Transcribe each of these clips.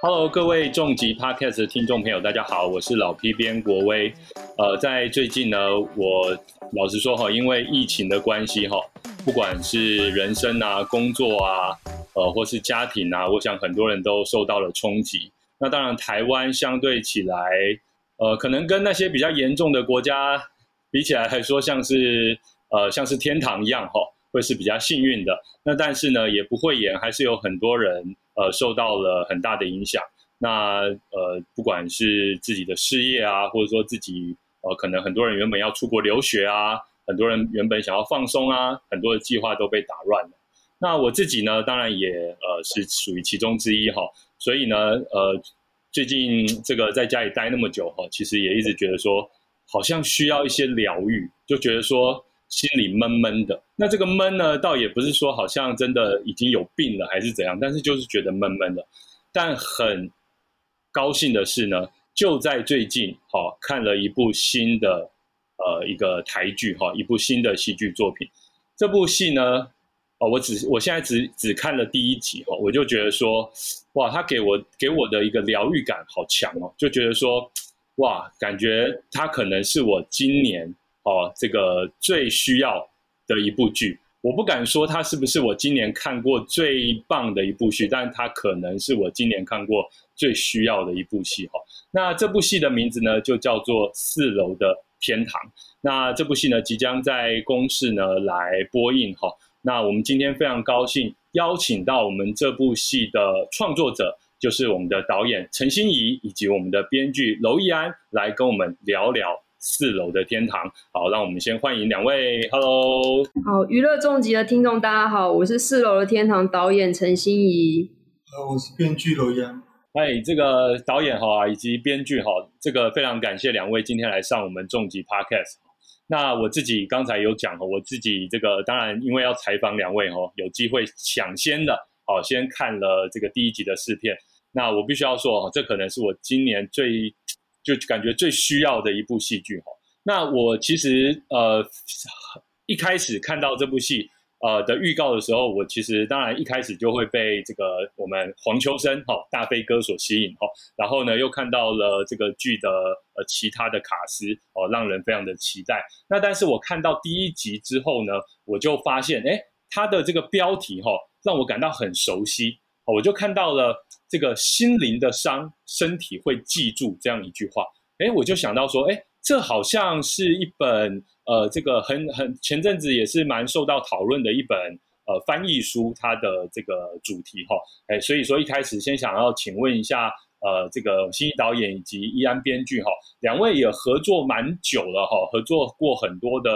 Hello，各位重疾 Podcast 的听众朋友，大家好，我是老 P 编国威。呃，在最近呢，我老实说哈，因为疫情的关系哈，不管是人生啊、工作啊，呃，或是家庭啊，我想很多人都受到了冲击。那当然，台湾相对起来，呃，可能跟那些比较严重的国家比起来还说，像是呃，像是天堂一样哈，会是比较幸运的。那但是呢，也不会演，还是有很多人。呃，受到了很大的影响。那呃，不管是自己的事业啊，或者说自己呃，可能很多人原本要出国留学啊，很多人原本想要放松啊，很多的计划都被打乱了。那我自己呢，当然也呃是属于其中之一哈。所以呢，呃，最近这个在家里待那么久哈，其实也一直觉得说，好像需要一些疗愈，就觉得说。心里闷闷的，那这个闷呢，倒也不是说好像真的已经有病了还是怎样，但是就是觉得闷闷的。但很高兴的是呢，就在最近，哈，看了一部新的呃一个台剧，哈，一部新的戏剧作品。这部戏呢，哦，我只我现在只只看了第一集，哈，我就觉得说，哇，他给我给我的一个疗愈感好强哦，就觉得说，哇，感觉他可能是我今年。哦，这个最需要的一部剧，我不敢说它是不是我今年看过最棒的一部剧，但它可能是我今年看过最需要的一部戏哈。那这部戏的名字呢，就叫做《四楼的天堂》。那这部戏呢，即将在公视呢来播映哈。那我们今天非常高兴邀请到我们这部戏的创作者，就是我们的导演陈心怡以及我们的编剧娄艺安来跟我们聊聊。四楼的天堂，好，让我们先欢迎两位。Hello，好，娱乐重疾的听众，大家好，我是四楼的天堂导演陈心怡。呃，我是编剧娄阳。哎，这个导演哈，以及编剧哈，这个非常感谢两位今天来上我们重疾 Podcast。那我自己刚才有讲哈，我自己这个当然因为要采访两位哈，有机会抢先的，好，先看了这个第一集的试片。那我必须要说，这可能是我今年最。就感觉最需要的一部戏剧哈，那我其实呃一开始看到这部戏呃的预告的时候，我其实当然一开始就会被这个我们黄秋生哈大飞哥所吸引哈，然后呢又看到了这个剧的呃其他的卡司哦，让人非常的期待。那但是我看到第一集之后呢，我就发现哎，它的这个标题哈让我感到很熟悉。我就看到了这个心灵的伤，身体会记住这样一句话。哎，我就想到说，哎，这好像是一本呃，这个很很前阵子也是蛮受到讨论的一本呃翻译书，它的这个主题哈。哎，所以说一开始先想要请问一下，呃，这个新一导演以及易安编剧哈，两位也合作蛮久了哈，合作过很多的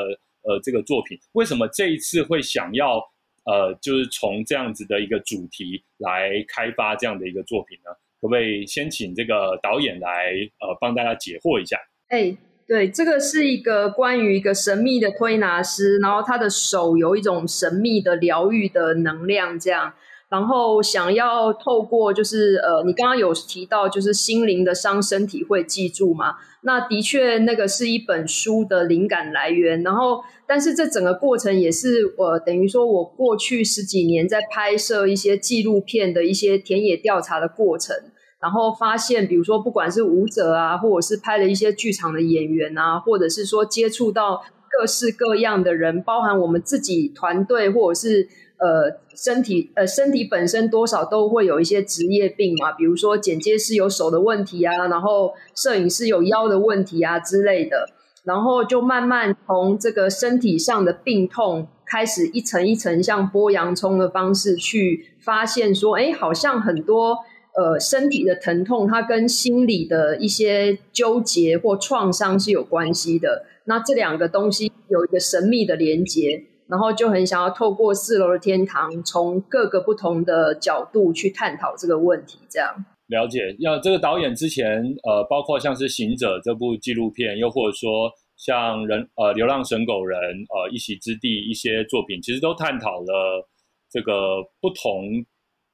呃这个作品，为什么这一次会想要？呃，就是从这样子的一个主题来开发这样的一个作品呢，可不可以先请这个导演来呃帮大家解惑一下？哎，对，这个是一个关于一个神秘的推拿师，然后他的手有一种神秘的疗愈的能量，这样。然后想要透过就是呃，你刚刚有提到就是心灵的伤，身体会记住吗？那的确，那个是一本书的灵感来源。然后，但是这整个过程也是我等于说我过去十几年在拍摄一些纪录片的一些田野调查的过程。然后发现，比如说不管是舞者啊，或者是拍了一些剧场的演员啊，或者是说接触到各式各样的人，包含我们自己团队或者是。呃，身体呃，身体本身多少都会有一些职业病嘛，比如说剪接师有手的问题啊，然后摄影师有腰的问题啊之类的，然后就慢慢从这个身体上的病痛开始一层一层像剥洋葱的方式去发现说，哎，好像很多呃身体的疼痛，它跟心理的一些纠结或创伤是有关系的。那这两个东西有一个神秘的连接。然后就很想要透过四楼的天堂，从各个不同的角度去探讨这个问题。这样了解，要这个导演之前，呃，包括像是《行者》这部纪录片，又或者说像人呃《流浪神狗人》呃《一席之地》一些作品，其实都探讨了这个不同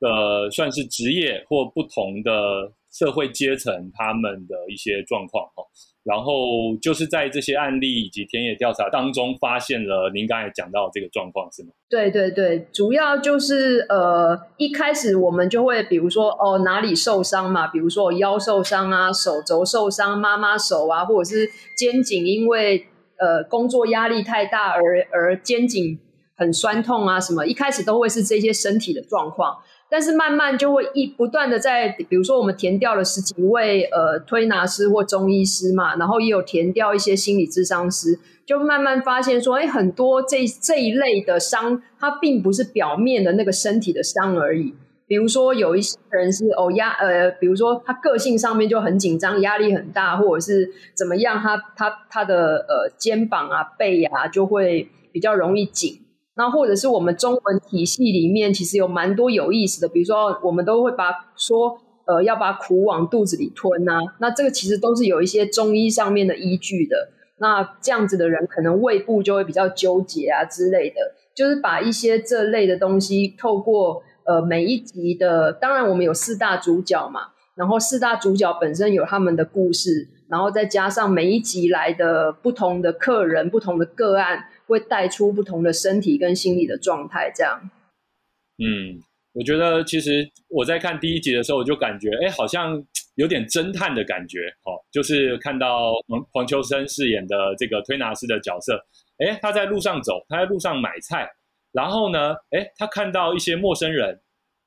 的算是职业或不同的社会阶层他们的一些状况哈。然后就是在这些案例以及田野调查当中，发现了您刚才讲到这个状况，是吗？对对对，主要就是呃，一开始我们就会比如说哦哪里受伤嘛，比如说腰受伤啊，手肘受伤，妈妈手啊，或者是肩颈因为呃工作压力太大而而肩颈很酸痛啊什么，一开始都会是这些身体的状况。但是慢慢就会一不断的在，比如说我们填掉了十几位呃推拿师或中医师嘛，然后也有填掉一些心理咨商师，就慢慢发现说，哎，很多这这一类的伤，它并不是表面的那个身体的伤而已。比如说有一些人是哦压呃，比如说他个性上面就很紧张，压力很大，或者是怎么样，他他他的呃肩膀啊背啊就会比较容易紧。那或者是我们中文体系里面，其实有蛮多有意思的，比如说我们都会把说，呃，要把苦往肚子里吞呐。那这个其实都是有一些中医上面的依据的。那这样子的人，可能胃部就会比较纠结啊之类的。就是把一些这类的东西，透过呃每一集的，当然我们有四大主角嘛，然后四大主角本身有他们的故事，然后再加上每一集来的不同的客人、不同的个案。会带出不同的身体跟心理的状态，这样。嗯，我觉得其实我在看第一集的时候，我就感觉，哎，好像有点侦探的感觉，哦，就是看到黄黄秋生饰演的这个推拿师的角色，哎，他在路上走，他在路上买菜，然后呢，哎，他看到一些陌生人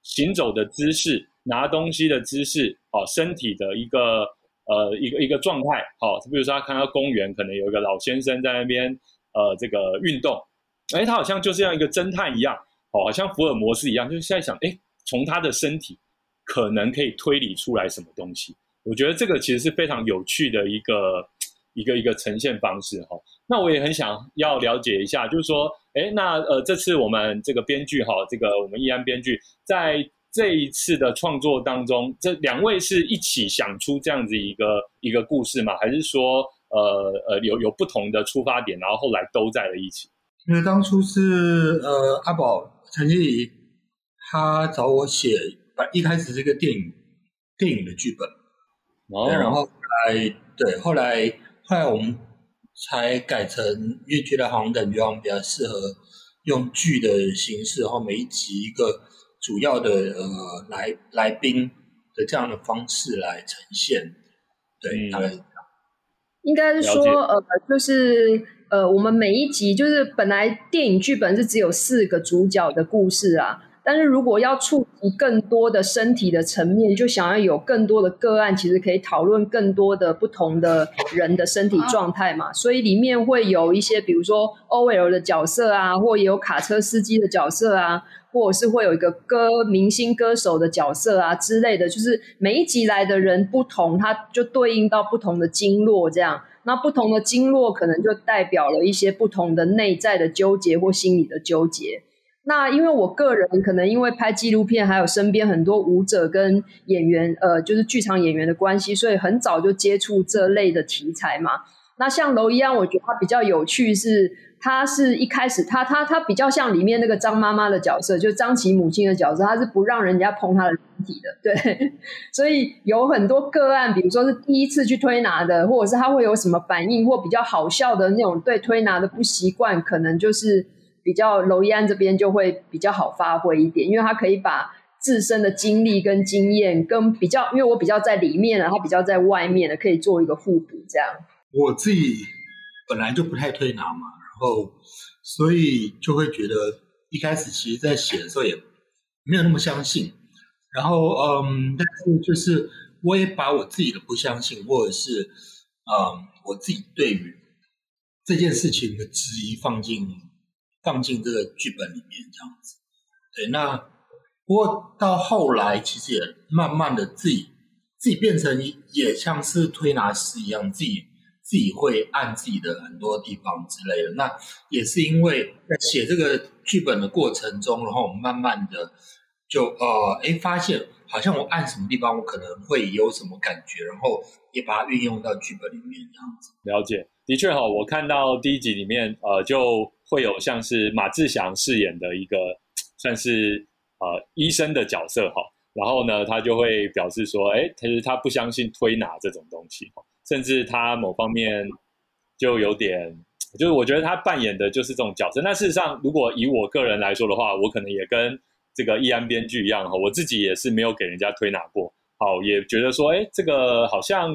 行走的姿势、拿东西的姿势，哦，身体的一个呃一个一个状态，好，比如说他看到公园，可能有一个老先生在那边。呃，这个运动，哎，他好像就像一个侦探一样，哦，好像福尔摩斯一样，就是在想，哎，从他的身体可能可以推理出来什么东西。我觉得这个其实是非常有趣的一个一个一个呈现方式哈。那我也很想要了解一下，就是说，哎，那呃，这次我们这个编剧哈，这个我们易安编剧在这一次的创作当中，这两位是一起想出这样子一个一个故事吗？还是说？呃呃，有有不同的出发点，然后后来都在了一起。因为当初是呃阿宝陈经理他找我写，一开始是个电影电影的剧本，哦，然后来对后来后来我们才改成，因为觉得好像感觉我们比较适合用剧的形式，然后每一集一个主要的呃来来宾的这样的方式来呈现，对，大概。应该是说，呃，就是呃，我们每一集就是本来电影剧本是只有四个主角的故事啊，但是如果要触及更多的身体的层面，就想要有更多的个案，其实可以讨论更多的不同的人的身体状态嘛，所以里面会有一些，比如说 OL 的角色啊，或有卡车司机的角色啊。或者是会有一个歌明星歌手的角色啊之类的，就是每一集来的人不同，它就对应到不同的经络，这样。那不同的经络可能就代表了一些不同的内在的纠结或心理的纠结。那因为我个人可能因为拍纪录片，还有身边很多舞者跟演员，呃，就是剧场演员的关系，所以很早就接触这类的题材嘛。那像楼一样，我觉得它比较有趣是。他是一开始，他他他比较像里面那个张妈妈的角色，就张琪母亲的角色，他是不让人家碰他的身体的，对。所以有很多个案，比如说是第一次去推拿的，或者是他会有什么反应，或比较好笑的那种对推拿的不习惯，可能就是比较娄一安这边就会比较好发挥一点，因为他可以把自身的经历跟经验跟比较，因为我比较在里面的，他比较在外面的，可以做一个互补，这样。我自己本来就不太推拿嘛。然后，所以就会觉得一开始其实，在写的时候也没有那么相信。然后，嗯，但是就是我也把我自己的不相信，或者是嗯，我自己对于这件事情的质疑放进放进这个剧本里面，这样子。对，那不过到后来，其实也慢慢的自己自己变成也像是推拿师一样，自己。自己会按自己的很多地方之类的，那也是因为在写这个剧本的过程中，然后我们慢慢的就呃，哎，发现好像我按什么地方，我可能会有什么感觉，然后也把它运用到剧本里面这样子。了解，的确哈，我看到第一集里面，呃，就会有像是马志祥饰演的一个算是呃医生的角色哈，然后呢，他就会表示说，哎，其实他不相信推拿这种东西。甚至他某方面就有点，就是我觉得他扮演的就是这种角色。那事实上，如果以我个人来说的话，我可能也跟这个易安编剧一样哈，我自己也是没有给人家推拿过，好，也觉得说，哎，这个好像，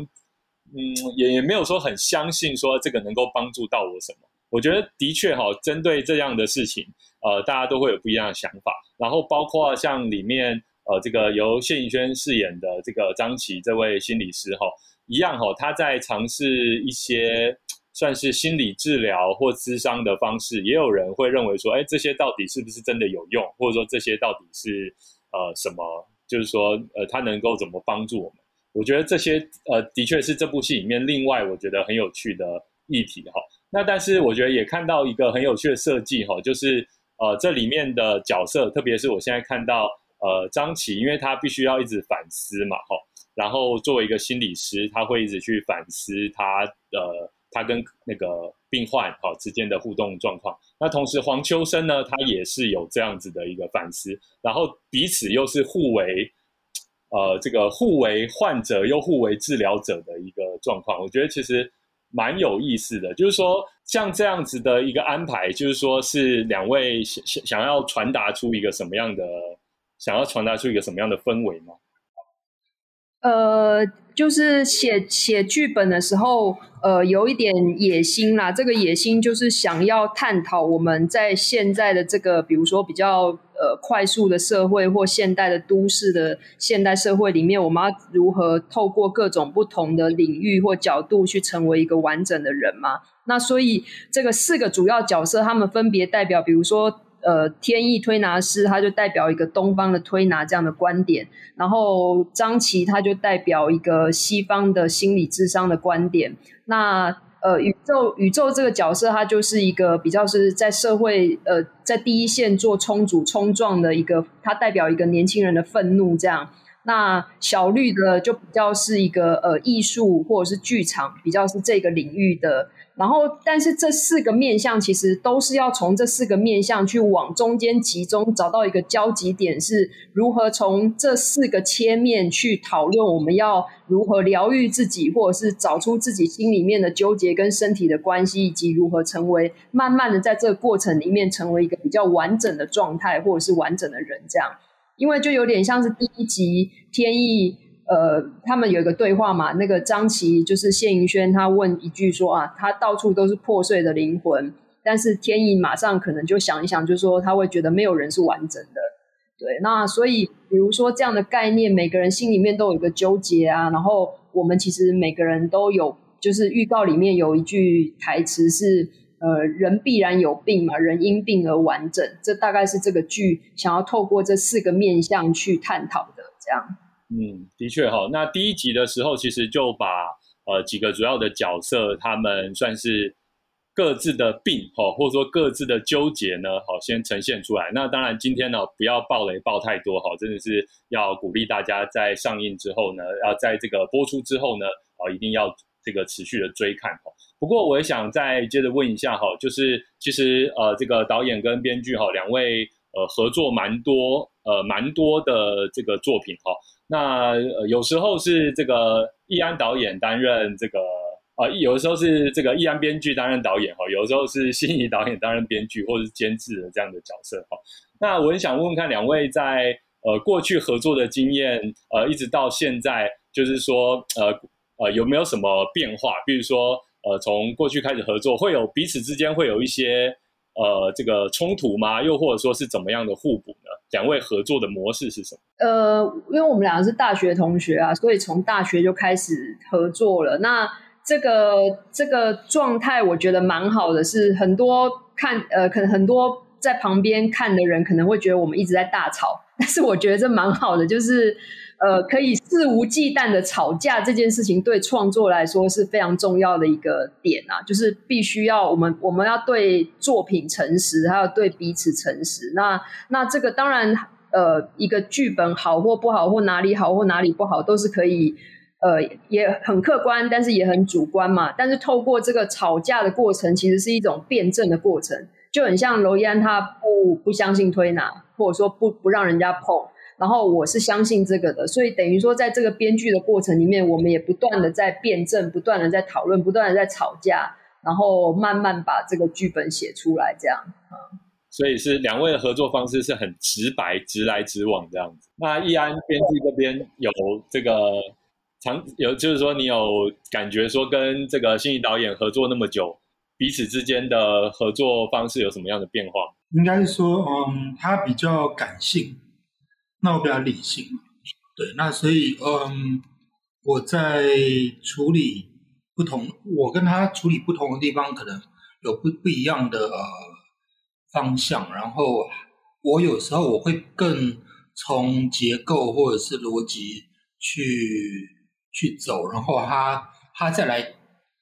嗯，也也没有说很相信说这个能够帮助到我什么。我觉得的确哈，针对这样的事情，呃，大家都会有不一样的想法。然后包括像里面。呃，这个由谢颖轩饰演的这个张琪这位心理师哈，一样哈，他在尝试一些算是心理治疗或咨商的方式，也有人会认为说，哎，这些到底是不是真的有用，或者说这些到底是呃什么？就是说，呃，他能够怎么帮助我们？我觉得这些呃，的确是这部戏里面另外我觉得很有趣的议题哈。那但是我觉得也看到一个很有趣的设计哈，就是呃，这里面的角色，特别是我现在看到。呃，张琪，因为他必须要一直反思嘛，哈，然后作为一个心理师，他会一直去反思他的他跟那个病患哈之间的互动状况。那同时，黄秋生呢，他也是有这样子的一个反思，然后彼此又是互为呃这个互为患者又互为治疗者的一个状况。我觉得其实蛮有意思的，就是说像这样子的一个安排，就是说是两位想想想要传达出一个什么样的。想要传达出一个什么样的氛围吗？呃，就是写写剧本的时候，呃，有一点野心啦。这个野心就是想要探讨我们在现在的这个，比如说比较呃快速的社会或现代的都市的现代社会里面，我们要如何透过各种不同的领域或角度去成为一个完整的人嘛？那所以这个四个主要角色，他们分别代表，比如说。呃，天意推拿师他就代表一个东方的推拿这样的观点，然后张琪他就代表一个西方的心理智商的观点。那呃，宇宙宇宙这个角色，他就是一个比较是在社会呃在第一线做冲阻冲撞的一个，他代表一个年轻人的愤怒这样。那小绿的就比较是一个呃艺术或者是剧场，比较是这个领域的。然后，但是这四个面向其实都是要从这四个面向去往中间集中，找到一个交集点，是如何从这四个切面去讨论我们要如何疗愈自己，或者是找出自己心里面的纠结跟身体的关系，以及如何成为慢慢的在这个过程里面成为一个比较完整的状态，或者是完整的人这样。因为就有点像是第一集天意。呃，他们有一个对话嘛，那个张琪就是谢盈萱，他问一句说啊，他到处都是破碎的灵魂，但是天意马上可能就想一想，就说他会觉得没有人是完整的，对，那所以比如说这样的概念，每个人心里面都有一个纠结啊，然后我们其实每个人都有，就是预告里面有一句台词是，呃，人必然有病嘛，人因病而完整，这大概是这个剧想要透过这四个面向去探讨的，这样。嗯，的确哈。那第一集的时候，其实就把呃几个主要的角色，他们算是各自的病哈，或者说各自的纠结呢，好先呈现出来。那当然今天呢，不要爆雷爆太多哈，真的是要鼓励大家在上映之后呢，要在这个播出之后呢，啊一定要这个持续的追看哈。不过我也想再接着问一下哈，就是其实呃这个导演跟编剧哈两位呃合作蛮多呃蛮多的这个作品哈。那呃，有时候是这个易安导演担任这个啊，有的时候是这个易安编剧担任导演哈，有的时候是心仪导演担任编剧或者是监制的这样的角色哈。那我很想问问看两位在呃过去合作的经验，呃，一直到现在，就是说呃呃有没有什么变化？比如说呃从过去开始合作，会有彼此之间会有一些。呃，这个冲突吗？又或者说是怎么样的互补呢？两位合作的模式是什么？呃，因为我们两个是大学同学啊，所以从大学就开始合作了。那这个这个状态，我觉得蛮好的。是很多看呃，可能很多在旁边看的人可能会觉得我们一直在大吵，但是我觉得这蛮好的，就是。呃，可以肆无忌惮的吵架这件事情，对创作来说是非常重要的一个点啊，就是必须要我们我们要对作品诚实，还有对彼此诚实。那那这个当然，呃，一个剧本好或不好，或哪里好或哪里不好，都是可以，呃，也很客观，但是也很主观嘛。但是透过这个吵架的过程，其实是一种辩证的过程，就很像娄一安他不不相信推拿，或者说不不让人家碰。然后我是相信这个的，所以等于说在这个编剧的过程里面，我们也不断的在辩证，不断的在讨论，不断的在吵架，然后慢慢把这个剧本写出来，这样啊。所以是两位的合作方式是很直白、直来直往这样子。那易安编剧这边有这个长有，就是说你有感觉说跟这个新义导演合作那么久，彼此之间的合作方式有什么样的变化？应该是说，嗯，他比较感性，那我比较理性。对，那所以，嗯，我在处理不同，我跟他处理不同的地方，可能有不不一样的呃。方向，然后我有时候我会更从结构或者是逻辑去去走，然后他他再来，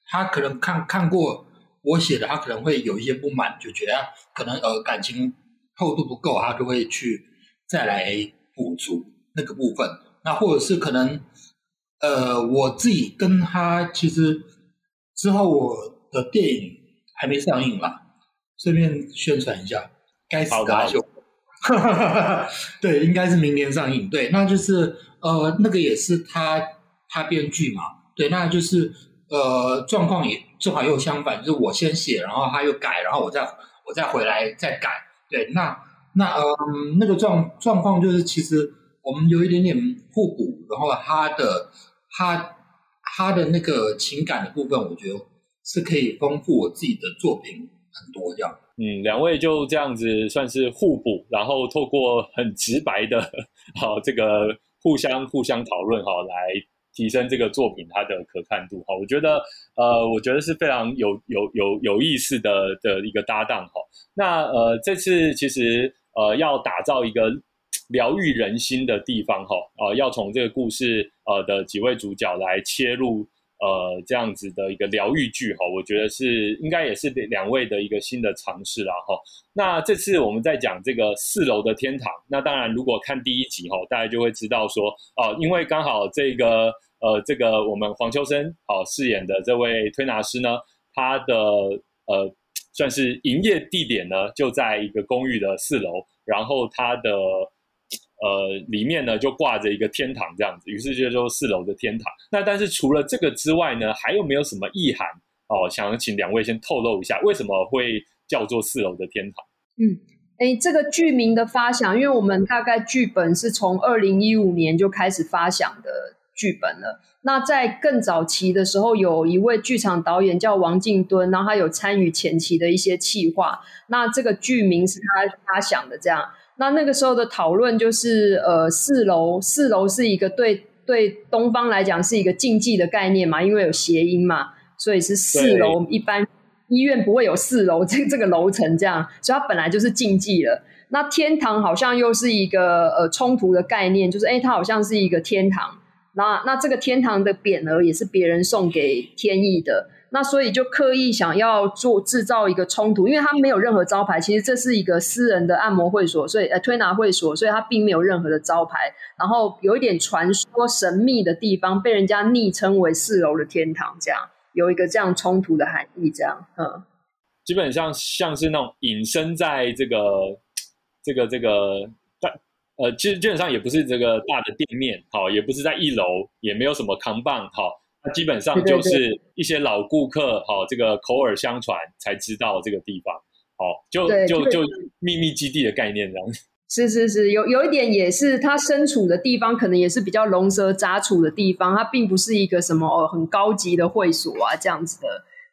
他可能看看过我写的，他可能会有一些不满，就觉得可能呃感情厚度不够，他就会去再来补足那个部分。那或者是可能呃我自己跟他其实之后我的电影还没上映嘛。顺便宣传一下，该死的阿秀，对，应该是明年上映。对，那就是呃，那个也是他他编剧嘛。对，那就是呃，状况也正好又相反，就是我先写，然后他又改，然后我再我再回来再改。对，那那嗯，那个状状况就是其实我们有一点点互补，然后他的他他的那个情感的部分，我觉得是可以丰富我自己的作品。很多这样，嗯，两位就这样子算是互补，然后透过很直白的，好这个互相互相讨论，哈，来提升这个作品它的可看度，哈，我觉得，呃，我觉得是非常有有有有意思的的一个搭档，哈。那呃，这次其实呃要打造一个疗愈人心的地方，哈，呃，要从这个故事呃的几位主角来切入。呃，这样子的一个疗愈剧哈，我觉得是应该也是两位的一个新的尝试啦哈。那这次我们在讲这个四楼的天堂，那当然如果看第一集哈，大家就会知道说哦，因为刚好这个呃这个我们黄秋生好饰演的这位推拿师呢，他的呃算是营业地点呢就在一个公寓的四楼，然后他的。呃，里面呢就挂着一个天堂这样子，于是就说四楼的天堂。那但是除了这个之外呢，还有没有什么意涵哦？想请两位先透露一下，为什么会叫做四楼的天堂？嗯，哎，这个剧名的发想，因为我们大概剧本是从二零一五年就开始发想的剧本了。那在更早期的时候，有一位剧场导演叫王敬敦，然后他有参与前期的一些企划。那这个剧名是他他想的这样。那那个时候的讨论就是，呃，四楼，四楼是一个对对东方来讲是一个禁忌的概念嘛，因为有谐音嘛，所以是四楼。一般医院不会有四楼 这这个楼层这样，所以它本来就是禁忌了。那天堂好像又是一个呃冲突的概念，就是哎，它好像是一个天堂。那那这个天堂的匾额也是别人送给天意的。那所以就刻意想要做制造一个冲突，因为他没有任何招牌，其实这是一个私人的按摩会所，所以呃推拿会所，所以它并没有任何的招牌。然后有一点传说神秘的地方，被人家昵称为四楼的天堂，这样有一个这样冲突的含义，这样嗯，基本上像是那种隐身在这个这个这个呃，其实基本上也不是这个大的店面，好，也不是在一楼，也没有什么扛棒，好。基本上就是一些老顾客，好，这个口耳相传才知道这个地方，好，就就就秘密基地的概念这样。是是是，有有一点也是，他身处的地方可能也是比较龙蛇杂处的地方，它并不是一个什么哦很高级的会所啊这样子的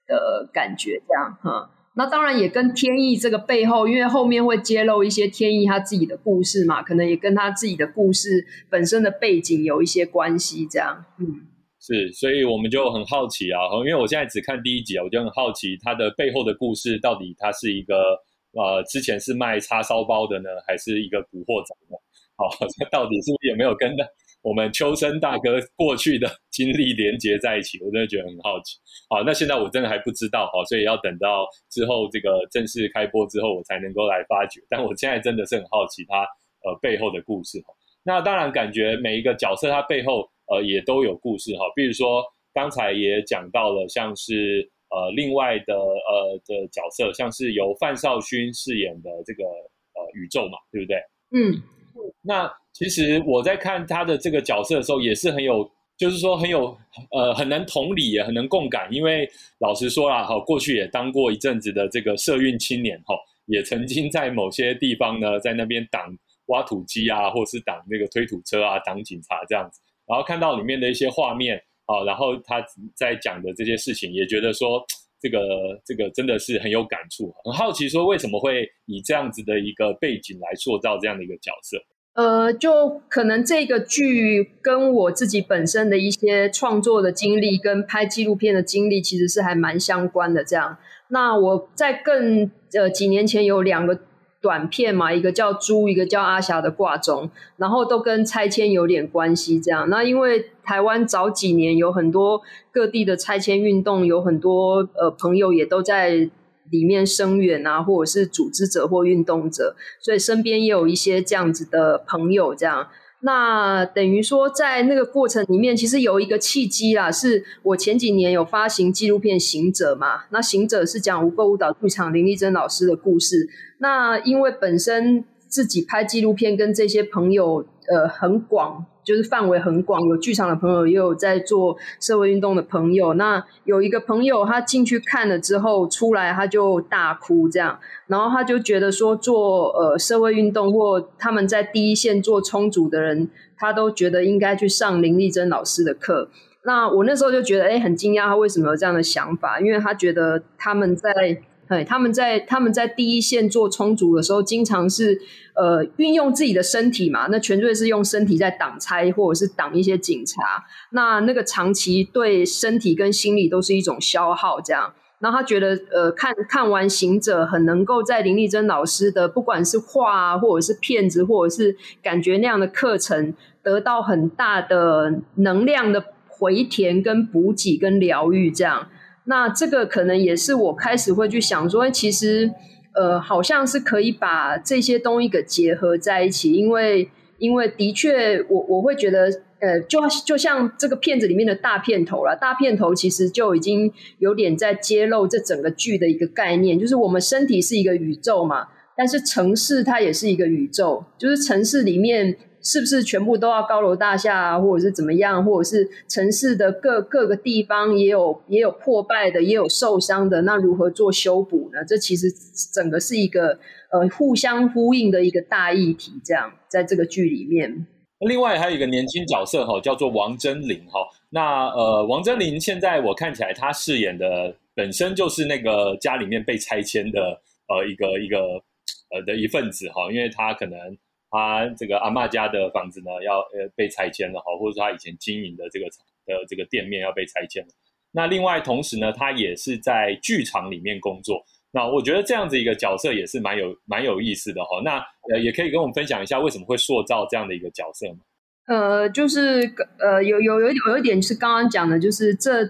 的感觉，这样哈。那当然也跟天意这个背后，因为后面会揭露一些天意他自己的故事嘛，可能也跟他自己的故事本身的背景有一些关系，这样，嗯。是，所以我们就很好奇啊，因为我现在只看第一集啊，我就很好奇它的背后的故事到底它是一个呃，之前是卖叉烧包的呢，还是一个古惑仔呢？好，这到底是不是有没有跟我们秋生大哥过去的经历连接在一起？我真的觉得很好奇。好，那现在我真的还不知道哈，所以要等到之后这个正式开播之后，我才能够来发掘。但我现在真的是很好奇他呃背后的故事哈。那当然，感觉每一个角色他背后。呃，也都有故事哈，比如说刚才也讲到了，像是呃另外的呃的角色，像是由范少勋饰演的这个呃宇宙嘛，对不对？嗯，那其实我在看他的这个角色的时候，也是很有，就是说很有呃很能同理，也很能共感。因为老实说啦，哈，过去也当过一阵子的这个社运青年，哈，也曾经在某些地方呢，在那边挡挖土机啊，或者是挡那个推土车啊，挡警察这样子。然后看到里面的一些画面啊，然后他在讲的这些事情，也觉得说。这个这个真的是很有感触，很好奇说为什么会以这样子的一个背景来塑造这样的一个角色？呃，就可能这个剧跟我自己本身的一些创作的经历跟拍纪录片的经历其实是还蛮相关的。这样，那我在更呃几年前有两个。短片嘛，一个叫猪，一个叫阿霞的挂钟，然后都跟拆迁有点关系。这样，那因为台湾早几年有很多各地的拆迁运动，有很多呃朋友也都在里面声援啊，或者是组织者或运动者，所以身边也有一些这样子的朋友，这样。那等于说，在那个过程里面，其实有一个契机啦，是我前几年有发行纪录片《行者》嘛。那《行者》是讲吴哥舞蹈剧场林丽珍老师的故事。那因为本身自己拍纪录片，跟这些朋友呃很广。就是范围很广，有剧场的朋友，也有在做社会运动的朋友。那有一个朋友，他进去看了之后出来，他就大哭，这样，然后他就觉得说，做呃社会运动或他们在第一线做充足的人，他都觉得应该去上林丽珍老师的课。那我那时候就觉得，哎，很惊讶，他为什么有这样的想法？因为他觉得他们在。对，他们在他们在第一线做充足的时候，经常是呃运用自己的身体嘛，那全队是用身体在挡拆或者是挡一些警察，那那个长期对身体跟心理都是一种消耗。这样，然后他觉得呃看看完行者，很能够在林丽珍老师的不管是画或者是片子或者是感觉那样的课程，得到很大的能量的回填跟补给跟疗愈这样。那这个可能也是我开始会去想说，其实呃，好像是可以把这些东西给结合在一起，因为因为的确，我我会觉得，呃，就就像这个片子里面的大片头了，大片头其实就已经有点在揭露这整个剧的一个概念，就是我们身体是一个宇宙嘛，但是城市它也是一个宇宙，就是城市里面。是不是全部都要高楼大厦，啊，或者是怎么样，或者是城市的各各个地方也有也有破败的，也有受伤的，那如何做修补呢？这其实整个是一个呃互相呼应的一个大议题，这样在这个剧里面。另外还有一个年轻角色哈，叫做王真林哈。那呃，王真林现在我看起来他饰演的本身就是那个家里面被拆迁的呃一个一个呃的一份子哈，因为他可能。他这个阿妈家的房子呢，要呃被拆迁了哈，或者说他以前经营的这个的这个店面要被拆迁了。那另外同时呢，他也是在剧场里面工作。那我觉得这样子一个角色也是蛮有蛮有意思的哈。那呃也可以跟我们分享一下为什么会塑造这样的一个角色吗？呃，就是呃有有有有一点是刚刚讲的，就是这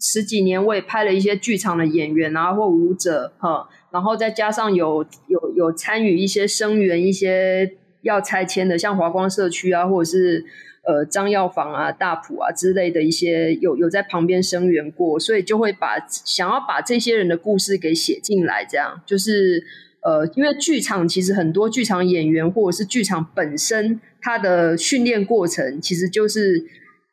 十几年我也拍了一些剧场的演员啊或舞者哈，然后再加上有有有参与一些声援一些。要拆迁的，像华光社区啊，或者是呃张药房啊、大埔啊之类的一些，有有在旁边声援过，所以就会把想要把这些人的故事给写进来，这样就是呃，因为剧场其实很多剧场演员或者是剧场本身，它的训练过程其实就是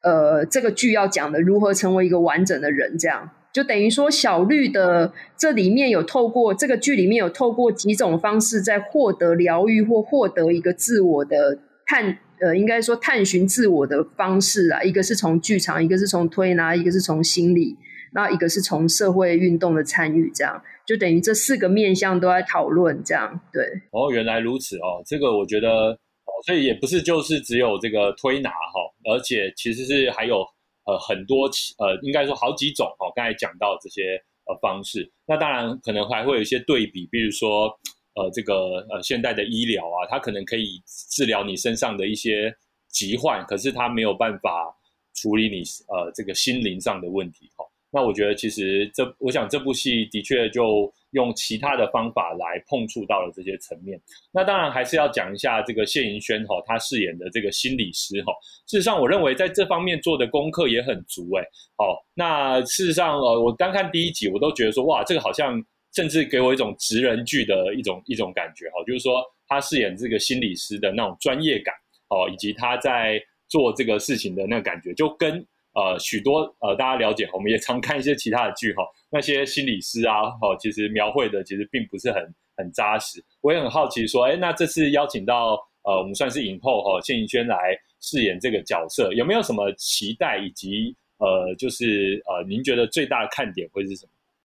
呃这个剧要讲的如何成为一个完整的人，这样。就等于说，小绿的这里面有透过这个剧里面有透过几种方式在获得疗愈或获得一个自我的探呃，应该说探寻自我的方式啊。一个是从剧场，一个是从推拿，一个是从心理，那一个是从社会运动的参与，这样就等于这四个面向都在讨论，这样对。哦，原来如此哦，这个我觉得哦，所以也不是就是只有这个推拿哈，而且其实是还有。呃，很多呃，应该说好几种哦。刚才讲到这些呃方式，那当然可能还会有一些对比，比如说呃，这个呃现代的医疗啊，它可能可以治疗你身上的一些疾患，可是它没有办法处理你呃这个心灵上的问题哈。那我觉得其实这，我想这部戏的确就。用其他的方法来碰触到了这些层面，那当然还是要讲一下这个谢盈萱哈，他饰演的这个心理师哈。事实上，我认为在这方面做的功课也很足哎。好，那事实上呃，我刚看第一集，我都觉得说哇，这个好像甚至给我一种职人剧的一种一种感觉哈，就是说他饰演这个心理师的那种专业感哦，以及他在做这个事情的那个感觉，就跟呃许多呃大家了解，我们也常看一些其他的剧哈，那些心理师啊，哦，其实描绘的其实并不是很很扎实。我也很好奇说，哎，那这次邀请到呃我们算是影后哈谢盈萱来饰演这个角色，有没有什么期待以及？呃，就是呃，您觉得最大的看点会是什么？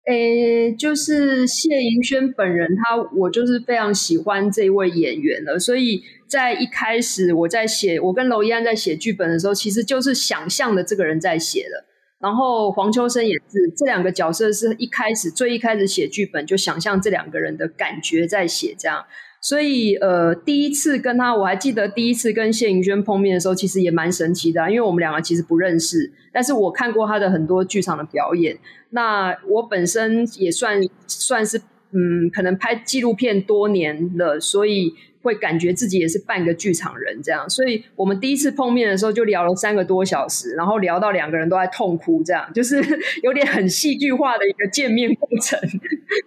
诶，就是谢盈萱本人，他我就是非常喜欢这位演员了，所以在一开始我在写，我跟娄艺安在写剧本的时候，其实就是想象的这个人在写的。然后黄秋生也是，这两个角色是一开始最一开始写剧本就想象这两个人的感觉在写这样。所以，呃，第一次跟他，我还记得第一次跟谢盈萱碰面的时候，其实也蛮神奇的，因为我们两个其实不认识，但是我看过他的很多剧场的表演。那我本身也算算是，嗯，可能拍纪录片多年了，所以。会感觉自己也是半个剧场人这样，所以我们第一次碰面的时候就聊了三个多小时，然后聊到两个人都在痛哭，这样就是 有点很戏剧化的一个见面过程。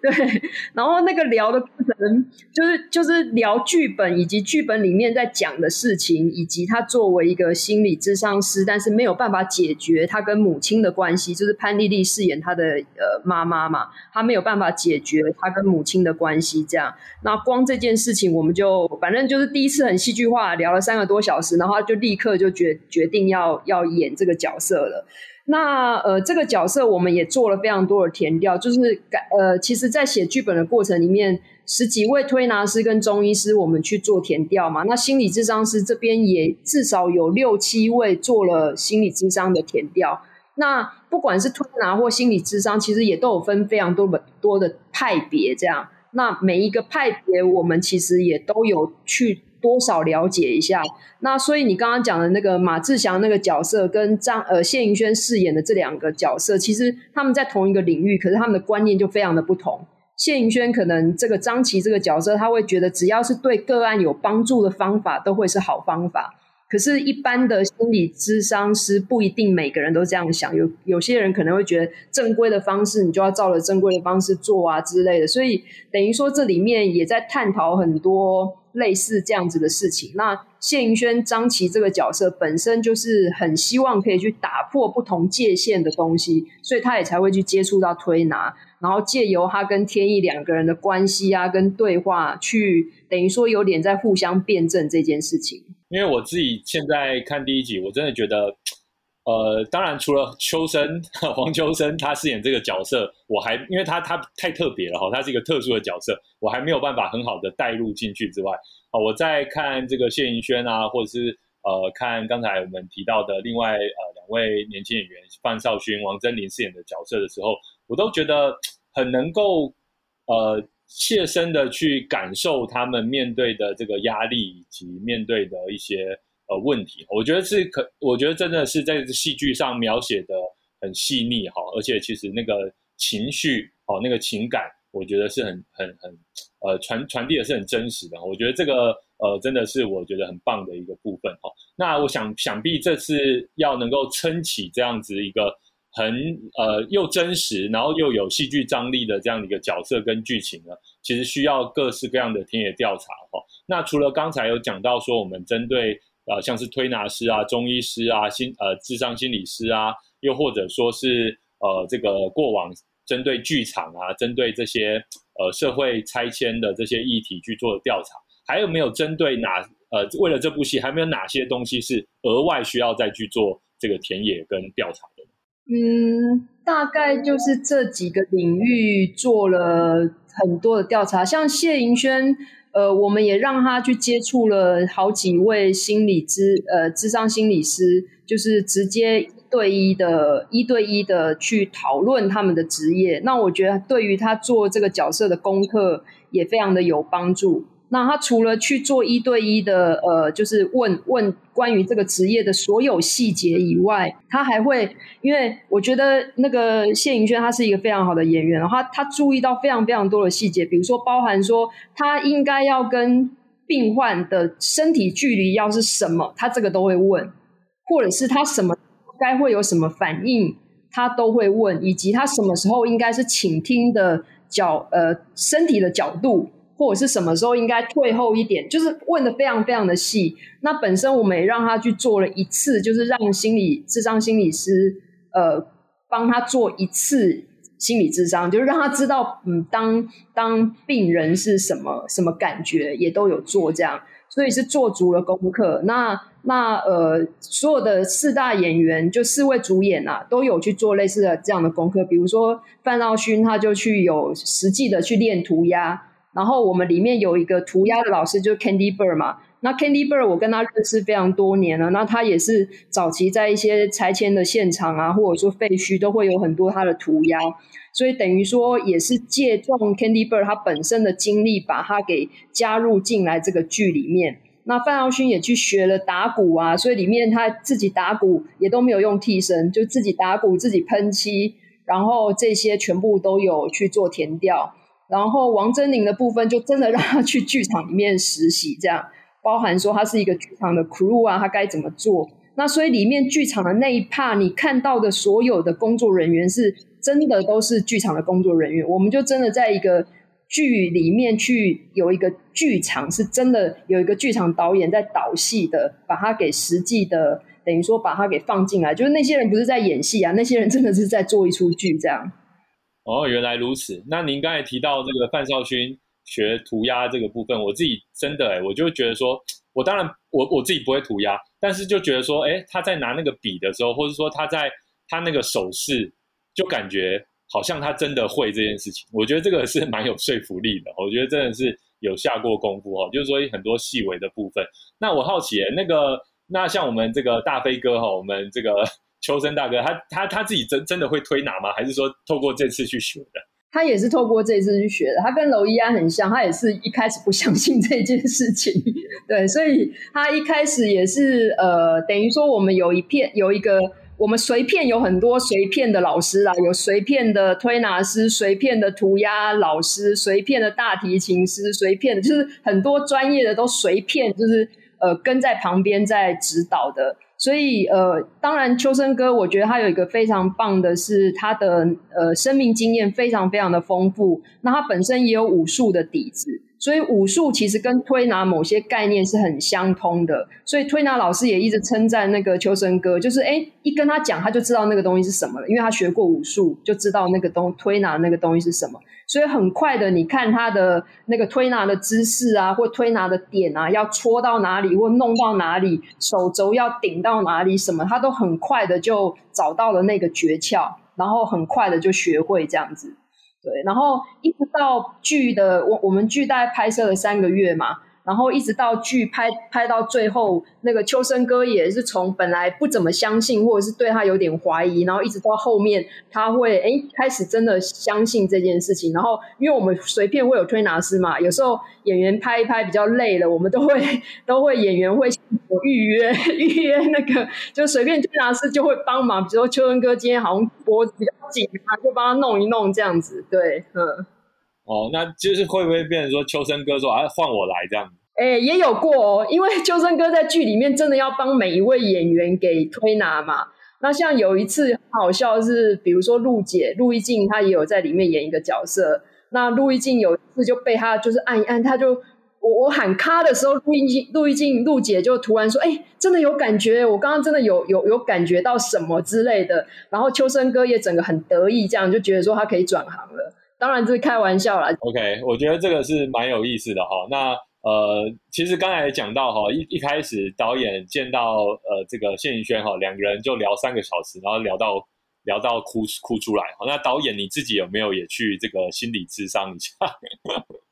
对，然后那个聊的过程就是就是聊剧本以及剧本里面在讲的事情，以及他作为一个心理咨商师，但是没有办法解决他跟母亲的关系，就是潘丽丽饰演他的呃妈妈嘛，他没有办法解决他跟母亲的关系，这样那光这件事情我们就。反正就是第一次很戏剧化，聊了三个多小时，然后就立刻就决决定要要演这个角色了。那呃，这个角色我们也做了非常多的填调，就是改呃，其实，在写剧本的过程里面，十几位推拿师跟中医师我们去做填调嘛。那心理智商师这边也至少有六七位做了心理智商的填调。那不管是推拿或心理智商，其实也都有分非常多的多的派别这样。那每一个派别，我们其实也都有去多少了解一下。那所以你刚刚讲的那个马志祥那个角色，跟张呃谢盈萱饰演的这两个角色，其实他们在同一个领域，可是他们的观念就非常的不同。谢盈萱可能这个张琪这个角色，他会觉得只要是对个案有帮助的方法，都会是好方法。可是，一般的心理咨商师不一定每个人都这样想，有有些人可能会觉得正规的方式，你就要照着正规的方式做啊之类的。所以，等于说这里面也在探讨很多类似这样子的事情。那谢云轩、张琪这个角色本身就是很希望可以去打破不同界限的东西，所以他也才会去接触到推拿，然后借由他跟天意两个人的关系啊，跟对话，去等于说有点在互相辩证这件事情。因为我自己现在看第一集，我真的觉得，呃，当然除了秋生 黄秋生他饰演这个角色，我还因为他他太特别了哈，他是一个特殊的角色，我还没有办法很好的带入进去之外，啊，我在看这个谢盈萱啊，或者是呃看刚才我们提到的另外呃两位年轻演员范少勋、王真林饰演的角色的时候，我都觉得很能够呃。切身的去感受他们面对的这个压力以及面对的一些呃问题，我觉得是可，我觉得真的是在戏剧上描写的很细腻哈，而且其实那个情绪哦，那个情感，我觉得是很很很呃传传递的是很真实的。我觉得这个呃真的是我觉得很棒的一个部分哈。那我想想必这次要能够撑起这样子一个。很呃又真实，然后又有戏剧张力的这样的一个角色跟剧情呢，其实需要各式各样的田野调查哈。那除了刚才有讲到说，我们针对呃像是推拿师啊、中医师啊、心呃智商心理师啊，又或者说是呃这个过往针对剧场啊、针对这些呃社会拆迁的这些议题去做的调查，还有没有针对哪呃为了这部戏，还没有哪些东西是额外需要再去做这个田野跟调查？嗯，大概就是这几个领域做了很多的调查，像谢盈萱，呃，我们也让他去接触了好几位心理咨呃智商心理师，就是直接一对一的一对一的去讨论他们的职业。那我觉得对于他做这个角色的功课也非常的有帮助。那他除了去做一对一的，呃，就是问问关于这个职业的所有细节以外，他还会，因为我觉得那个谢盈萱她是一个非常好的演员，他他注意到非常非常多的细节，比如说包含说他应该要跟病患的身体距离要是什么，他这个都会问，或者是他什么该会有什么反应，他都会问，以及他什么时候应该是倾听的。角呃身体的角度，或者是什么时候应该退后一点，就是问的非常非常的细。那本身我们也让他去做了一次，就是让心理智商心理师呃帮他做一次心理智商，就是让他知道嗯当当病人是什么什么感觉，也都有做这样。所以是做足了功课，那那呃，所有的四大演员就四位主演啊，都有去做类似的这样的功课。比如说范少勋，他就去有实际的去练涂鸦。然后我们里面有一个涂鸦的老师，就是 Candy Bird 嘛。那 Candy Bird 我跟他认识非常多年了，那他也是早期在一些拆迁的现场啊，或者说废墟，都会有很多他的涂鸦。所以等于说也是借重 Candy Bird 他本身的经历，把他给加入进来这个剧里面。那范耀勋也去学了打鼓啊，所以里面他自己打鼓也都没有用替身，就自己打鼓、自己喷漆，然后这些全部都有去做填调。然后王真宁的部分就真的让他去剧场里面实习，这样包含说他是一个剧场的 crew 啊，他该怎么做。那所以里面剧场的那一 part，你看到的所有的工作人员是。真的都是剧场的工作人员，我们就真的在一个剧里面去有一个剧场，是真的有一个剧场导演在导戏的，把它给实际的，等于说把它给放进来，就是那些人不是在演戏啊，那些人真的是在做一出剧这样。哦，原来如此。那您刚才提到这个范少勋学涂鸦这个部分，我自己真的哎，我就觉得说，我当然我我自己不会涂鸦，但是就觉得说，哎，他在拿那个笔的时候，或者说他在他那个手势。就感觉好像他真的会这件事情，我觉得这个是蛮有说服力的。我觉得真的是有下过功夫哈，就是说很多细微的部分。那我好奇，那个那像我们这个大飞哥哈，我们这个秋生大哥，他他他自己真真的会推拿吗？还是说透过这次去学的？他也是透过这次去学的。他跟娄一安很像，他也是一开始不相信这件事情，对，所以他一开始也是呃，等于说我们有一片有一个。我们随片有很多随片的老师啊，有随片的推拿师、随片的涂鸦老师、随片的大提琴师、随片的，就是很多专业的都随片，就是呃跟在旁边在指导的。所以呃，当然秋生哥，我觉得他有一个非常棒的是他的呃生命经验非常非常的丰富，那他本身也有武术的底子。所以武术其实跟推拿某些概念是很相通的，所以推拿老师也一直称赞那个秋生哥，就是哎，一跟他讲他就知道那个东西是什么了，因为他学过武术，就知道那个东推拿那个东西是什么。所以很快的，你看他的那个推拿的姿势啊，或推拿的点啊，要戳到哪里或弄到哪里，手肘要顶到哪里，什么他都很快的就找到了那个诀窍，然后很快的就学会这样子。对，然后一直到剧的我我们剧大概拍摄了三个月嘛，然后一直到剧拍拍到最后，那个秋生哥也是从本来不怎么相信，或者是对他有点怀疑，然后一直到后面他会哎开始真的相信这件事情。然后因为我们随便会有推拿师嘛，有时候演员拍一拍比较累了，我们都会都会演员会预约预约那个就随便推拿师就会帮忙，比如说秋生哥今天好像脖子比较。紧啊，就帮他弄一弄这样子，对，嗯，哦，那就是会不会变成说秋生哥说啊换我来这样？哎，也有过，哦，因为秋生哥在剧里面真的要帮每一位演员给推拿嘛。那像有一次好笑是，比如说陆姐陆一静，她也有在里面演一个角色。那陆一静有一次就被他就是按一按，他就。我我喊咔的时候，陆一静陆一静陆姐就突然说：“哎，真的有感觉，我刚刚真的有有有感觉到什么之类的。”然后秋生哥也整个很得意，这样就觉得说他可以转行了。当然是开玩笑啦。OK，我觉得这个是蛮有意思的哈。那呃，其实刚才讲到哈，一一开始导演见到呃这个谢颖轩哈，两个人就聊三个小时，然后聊到。聊到哭哭出来，好，那导演你自己有没有也去这个心理智商一下？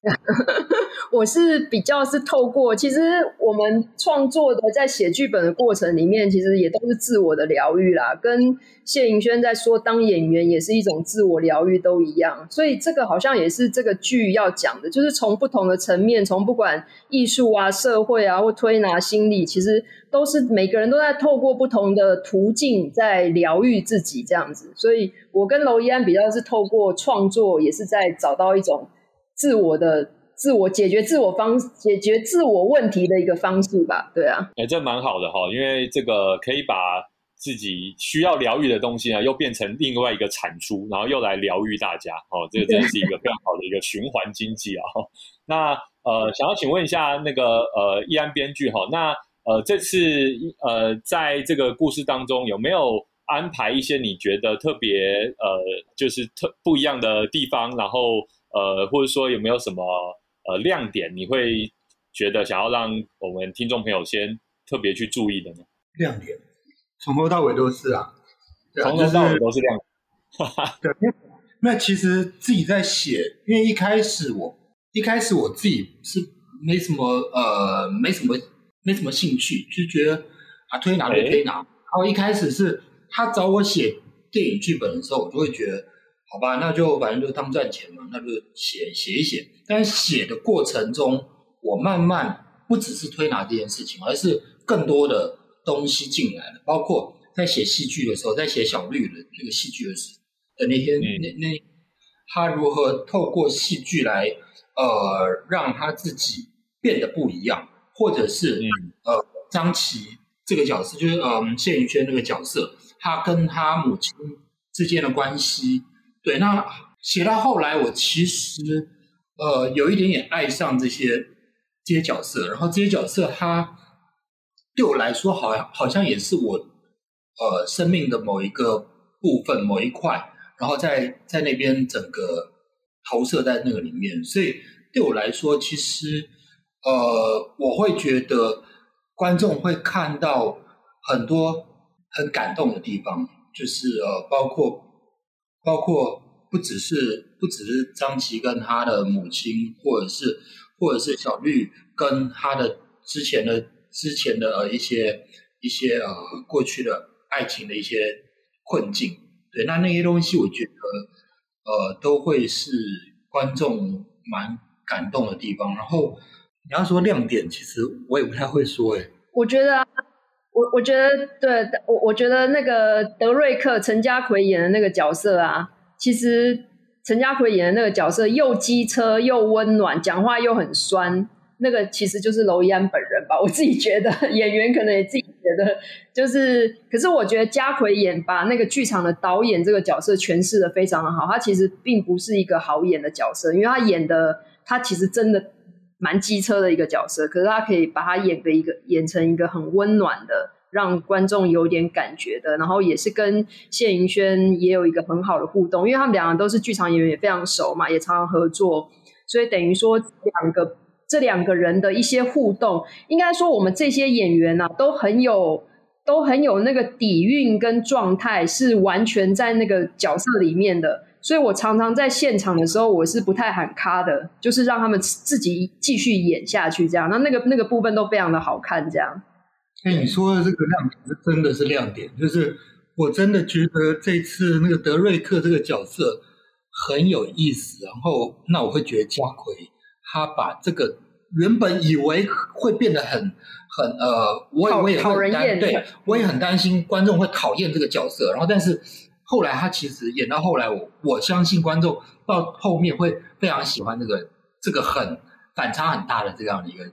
我是比较是透过，其实我们创作的在写剧本的过程里面，其实也都是自我的疗愈啦，跟谢盈萱在说当演员也是一种自我疗愈都一样，所以这个好像也是这个剧要讲的，就是从不同的层面，从不管艺术啊、社会啊或推拿心理，其实。都是每个人都在透过不同的途径在疗愈自己这样子，所以我跟娄一安比较是透过创作，也是在找到一种自我的自我解决自我方解决自我问题的一个方式吧。对啊，哎，这蛮好的哈，因为这个可以把自己需要疗愈的东西呢，又变成另外一个产出，然后又来疗愈大家。哦，这个 真的是一个非常好的一个循环经济啊。那呃，想要请问一下那个呃，易安编剧哈，那呃，这次呃，在这个故事当中有没有安排一些你觉得特别呃，就是特不一样的地方？然后呃，或者说有没有什么呃亮点，你会觉得想要让我们听众朋友先特别去注意的呢？亮点从头到尾都是啊，从头到尾都是亮点。对，那其实自己在写，因为一开始我。一开始我自己是没什么呃，没什么没什么兴趣，就觉得啊推拿就推拿。然后一开始是他找我写电影剧本的时候，我就会觉得好吧，那就反正就当赚钱嘛，那就写写一写。但写的过程中，我慢慢不只是推拿这件事情，而是更多的东西进来了，包括在写戏剧的时候，在写小绿人那个戏剧的时的那天，那那他如何透过戏剧来。呃，让他自己变得不一样，或者是呃，张琪这个角色，就是嗯，谢云轩那个角色，他跟他母亲之间的关系，对，那写到后来，我其实呃，有一点点爱上这些这些角色，然后这些角色，他对我来说，好像好像也是我呃生命的某一个部分，某一块，然后在在那边整个。投射在那个里面，所以对我来说，其实呃，我会觉得观众会看到很多很感动的地方，就是呃，包括包括不只是不只是张琪跟他的母亲，或者是或者是小绿跟他的之前的之前的呃一些一些呃过去的爱情的一些困境，对，那那些东西，我觉得。呃，都会是观众蛮感动的地方。然后你要说亮点，其实我也不太会说。诶，我觉得，我我觉得，对我我觉得那个德瑞克陈家奎演的那个角色啊，其实陈家奎演的那个角色又机车又温暖，讲话又很酸。那个其实就是娄艺安本人吧，我自己觉得 演员可能也自己觉得，就是，可是我觉得家奎演把那个剧场的导演这个角色诠释的非常的好，他其实并不是一个好演的角色，因为他演的他其实真的蛮机车的一个角色，可是他可以把他演的一个演成一个很温暖的，让观众有点感觉的，然后也是跟谢盈萱也有一个很好的互动，因为他们两个都是剧场演员，也非常熟嘛，也常常合作，所以等于说两个。这两个人的一些互动，应该说我们这些演员呢，都很有都很有那个底蕴跟状态，是完全在那个角色里面的。所以我常常在现场的时候，我是不太喊卡的，就是让他们自己继续演下去，这样。那那个那个部分都非常的好看，这样。哎，你说的这个亮点是真的是亮点，就是我真的觉得这次那个德瑞克这个角色很有意思，然后那我会觉得家奎。他把这个原本以为会变得很很呃，我也我也会担对，我也很担心观众会讨厌这个角色。然后，但是后来他其实演到后来，我我相信观众到后面会非常喜欢这个这个很反差很大的这样的一个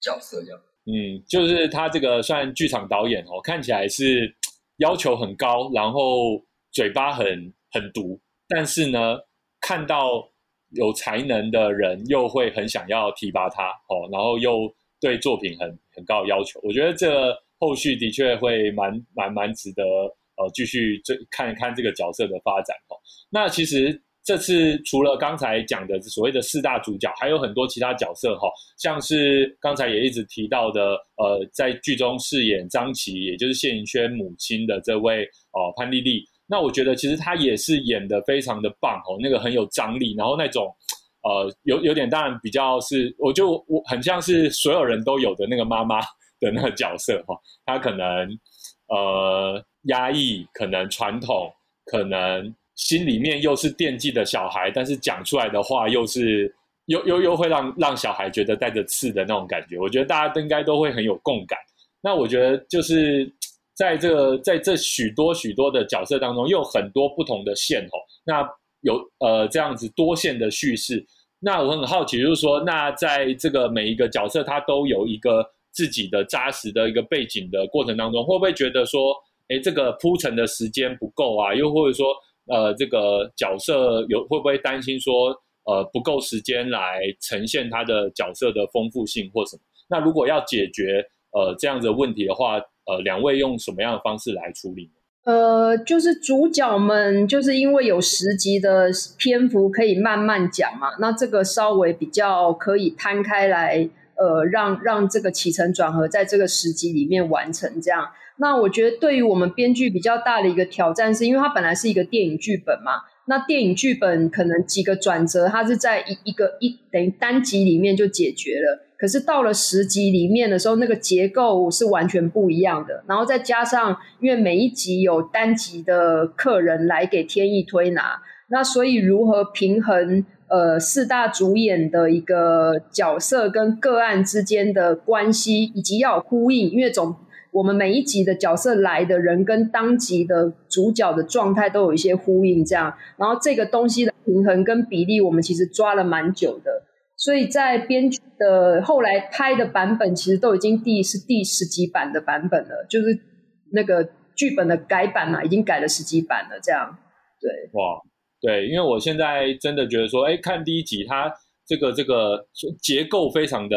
角色。这样，嗯，就是他这个算剧场导演哦，看起来是要求很高，然后嘴巴很很毒，但是呢，看到。有才能的人又会很想要提拔他哦，然后又对作品很很高的要求。我觉得这后续的确会蛮蛮蛮值得呃继续这看一看这个角色的发展哦。那其实这次除了刚才讲的所谓的四大主角，还有很多其他角色哈，像是刚才也一直提到的呃，在剧中饰演张琪，也就是谢盈萱母亲的这位哦潘丽丽。那我觉得其实她也是演的非常的棒哦，那个很有张力，然后那种呃有有点当然比较是，我就我很像是所有人都有的那个妈妈的那个角色哈，她可能呃压抑，可能传统，可能心里面又是惦记的小孩，但是讲出来的话又是又又又会让让小孩觉得带着刺的那种感觉，我觉得大家都应该都会很有共感。那我觉得就是。在这个在这许多许多的角色当中，又有很多不同的线哦。那有呃这样子多线的叙事。那我很好奇，就是说，那在这个每一个角色他都有一个自己的扎实的一个背景的过程当中，会不会觉得说，哎，这个铺陈的时间不够啊，又或者说，呃，这个角色有会不会担心说，呃，不够时间来呈现他的角色的丰富性或什么？那如果要解决呃这样的问题的话，呃，两位用什么样的方式来处理？呃，就是主角们就是因为有十集的篇幅可以慢慢讲嘛，那这个稍微比较可以摊开来，呃，让让这个起承转合在这个十集里面完成这样。那我觉得对于我们编剧比较大的一个挑战，是因为它本来是一个电影剧本嘛，那电影剧本可能几个转折，它是在一一个一等于单集里面就解决了。可是到了十集里面的时候，那个结构是完全不一样的。然后再加上，因为每一集有单集的客人来给天意推拿，那所以如何平衡呃四大主演的一个角色跟个案之间的关系，以及要呼应，因为总我们每一集的角色来的人跟当集的主角的状态都有一些呼应，这样，然后这个东西的平衡跟比例，我们其实抓了蛮久的。所以在编剧的后来拍的版本，其实都已经第是第十几版的版本了，就是那个剧本的改版嘛，已经改了十几版了。这样，对，哇，对，因为我现在真的觉得说，哎，看第一集，它这个这个结构非常的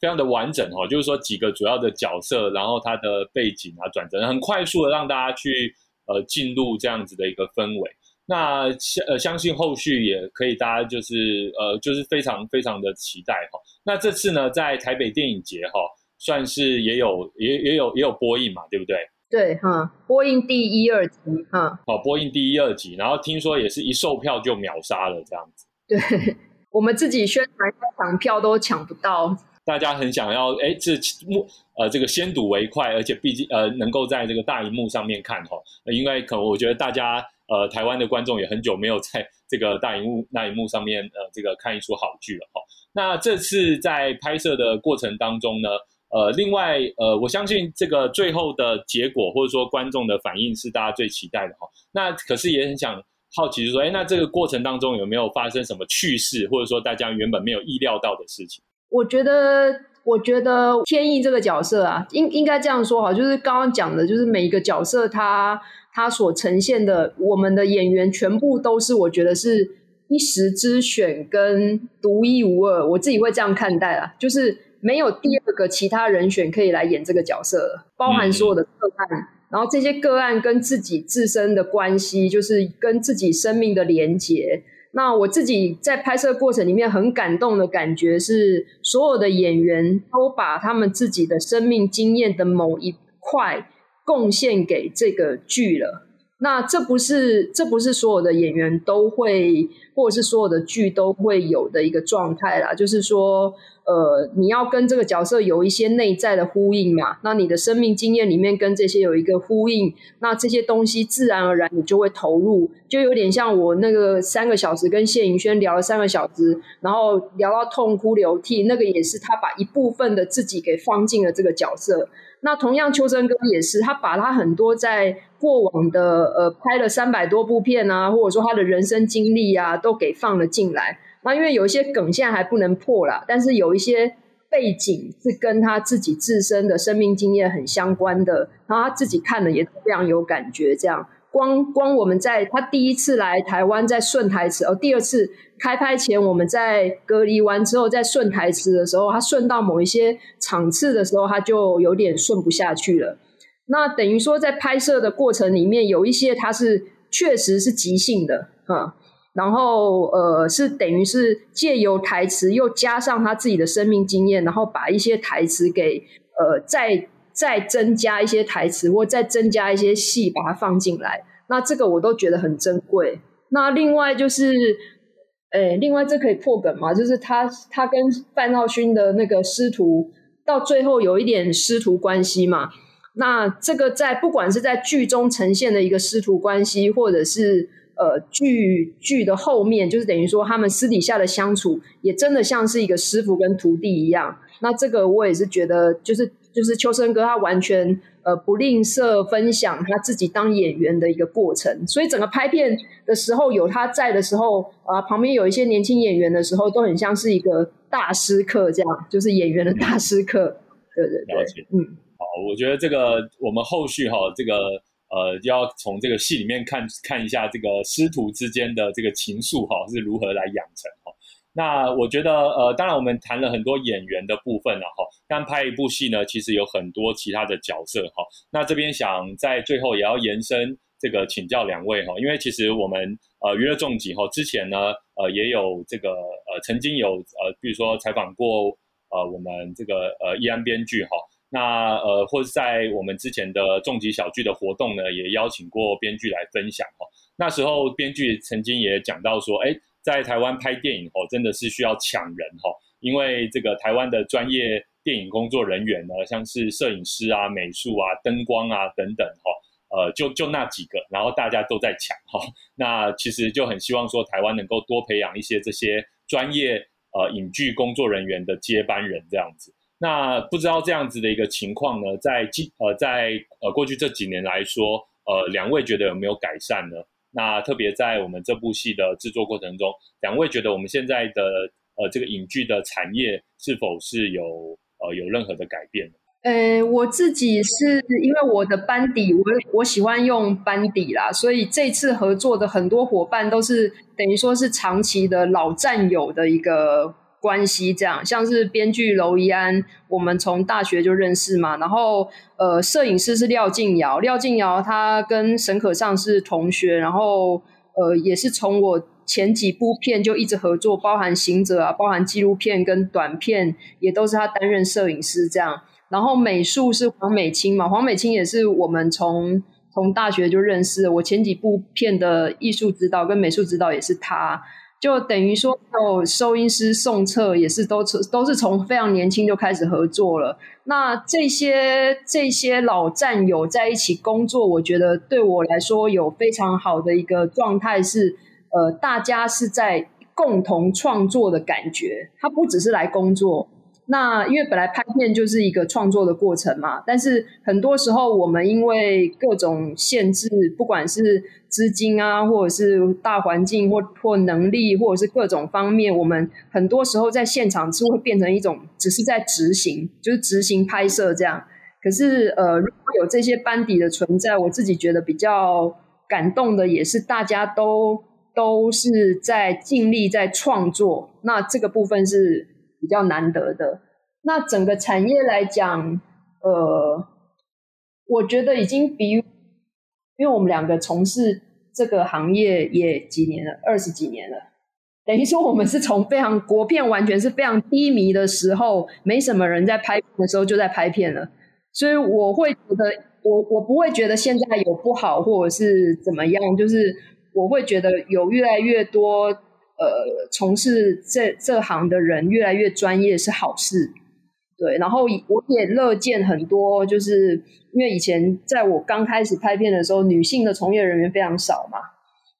非常的完整哦，就是说几个主要的角色，然后他的背景啊转折，很快速的让大家去呃进入这样子的一个氛围。那相呃相信后续也可以，大家就是呃就是非常非常的期待哈。那这次呢，在台北电影节哈，算是也有也也有也有播映嘛，对不对？对哈，播映第一二集哈。好，播映第一二集，然后听说也是一售票就秒杀了这样子。对，我们自己宣传抢票都抢不到。大家很想要哎，这幕呃这个先睹为快，而且毕竟呃能够在这个大荧幕上面看哈，因为可我觉得大家。呃，台湾的观众也很久没有在这个大荧幕、大荧幕上面呃，这个看一出好剧了哈。那这次在拍摄的过程当中呢，呃，另外呃，我相信这个最后的结果或者说观众的反应是大家最期待的哈。那可是也很想好奇，就说，哎，那这个过程当中有没有发生什么趣事，或者说大家原本没有意料到的事情？我觉得，我觉得天意这个角色啊，应应该这样说哈，就是刚刚讲的，就是每一个角色他。他所呈现的，我们的演员全部都是我觉得是一时之选跟独一无二，我自己会这样看待啊，就是没有第二个其他人选可以来演这个角色，包含所有的个案，然后这些个案跟自己自身的关系，就是跟自己生命的连结。那我自己在拍摄过程里面很感动的感觉是，所有的演员都把他们自己的生命经验的某一块。贡献给这个剧了，那这不是这不是所有的演员都会，或者是所有的剧都会有的一个状态啦。就是说，呃，你要跟这个角色有一些内在的呼应嘛，那你的生命经验里面跟这些有一个呼应，那这些东西自然而然你就会投入，就有点像我那个三个小时跟谢颖轩聊了三个小时，然后聊到痛哭流涕，那个也是他把一部分的自己给放进了这个角色。那同样，秋生哥也是，他把他很多在过往的呃拍了三百多部片啊，或者说他的人生经历啊，都给放了进来。那因为有一些梗现在还不能破啦，但是有一些背景是跟他自己自身的生命经验很相关的，然后他自己看了也非常有感觉，这样。光光我们在他第一次来台湾在顺台词，哦，第二次开拍前我们在隔离完之后在顺台词的时候，他顺到某一些场次的时候，他就有点顺不下去了。那等于说在拍摄的过程里面，有一些他是确实是即兴的啊，然后呃是等于是借由台词又加上他自己的生命经验，然后把一些台词给呃在。再增加一些台词，或再增加一些戏，把它放进来，那这个我都觉得很珍贵。那另外就是，诶，另外这可以破梗吗？就是他他跟范少勋的那个师徒，到最后有一点师徒关系嘛？那这个在不管是在剧中呈现的一个师徒关系，或者是呃剧剧的后面，就是等于说他们私底下的相处，也真的像是一个师傅跟徒弟一样。那这个我也是觉得，就是。就是秋生哥，他完全呃不吝啬分享他自己当演员的一个过程，所以整个拍片的时候有他在的时候，啊旁边有一些年轻演员的时候，都很像是一个大师课这样，就是演员的大师课。对对对，嗯，好我觉得这个我们后续哈，这个呃，要从这个戏里面看看一下这个师徒之间的这个情愫哈是如何来养成哈。那我觉得呃，当然我们谈了很多演员的部分了哈，但拍一部戏呢，其实有很多其他的角色哈。那这边想在最后也要延伸这个请教两位哈，因为其实我们呃娱乐重疾哈之前呢呃也有这个呃曾经有呃比如说采访过呃我们这个呃易安编剧哈。那呃，或者在我们之前的重疾小剧的活动呢，也邀请过编剧来分享哈。那时候编剧曾经也讲到说，哎，在台湾拍电影哦，真的是需要抢人哈，因为这个台湾的专业电影工作人员呢，像是摄影师啊、美术啊、灯光啊等等哈，呃，就就那几个，然后大家都在抢哈。那其实就很希望说，台湾能够多培养一些这些专业呃影剧工作人员的接班人这样子。那不知道这样子的一个情况呢，在今呃在呃过去这几年来说，呃两位觉得有没有改善呢？那特别在我们这部戏的制作过程中，两位觉得我们现在的呃这个影剧的产业是否是有呃有任何的改变？呃，我自己是因为我的班底，我我喜欢用班底啦，所以这次合作的很多伙伴都是等于说是长期的老战友的一个。关系这样，像是编剧娄怡安，我们从大学就认识嘛。然后，呃，摄影师是廖静瑶，廖静瑶他跟沈可尚是同学，然后，呃，也是从我前几部片就一直合作，包含行者啊，包含纪录片跟短片，也都是他担任摄影师这样。然后美术是黄美清嘛，黄美清也是我们从从大学就认识，我前几部片的艺术指导跟美术指导也是他。就等于说，有收音师宋策也是都从都是从非常年轻就开始合作了。那这些这些老战友在一起工作，我觉得对我来说有非常好的一个状态是，呃，大家是在共同创作的感觉，他不只是来工作。那因为本来拍片就是一个创作的过程嘛，但是很多时候我们因为各种限制，不管是资金啊，或者是大环境，或或能力，或者是各种方面，我们很多时候在现场是会变成一种只是在执行，就是执行拍摄这样。可是呃，如果有这些班底的存在，我自己觉得比较感动的也是大家都都是在尽力在创作，那这个部分是。比较难得的，那整个产业来讲，呃，我觉得已经比，因为我们两个从事这个行业也几年了，二十几年了，等于说我们是从非常国片完全是非常低迷的时候，没什么人在拍的时候就在拍片了，所以我会觉得，我我不会觉得现在有不好或者是怎么样，就是我会觉得有越来越多。呃，从事这这行的人越来越专业是好事，对。然后我也乐见很多，就是因为以前在我刚开始拍片的时候，女性的从业人员非常少嘛，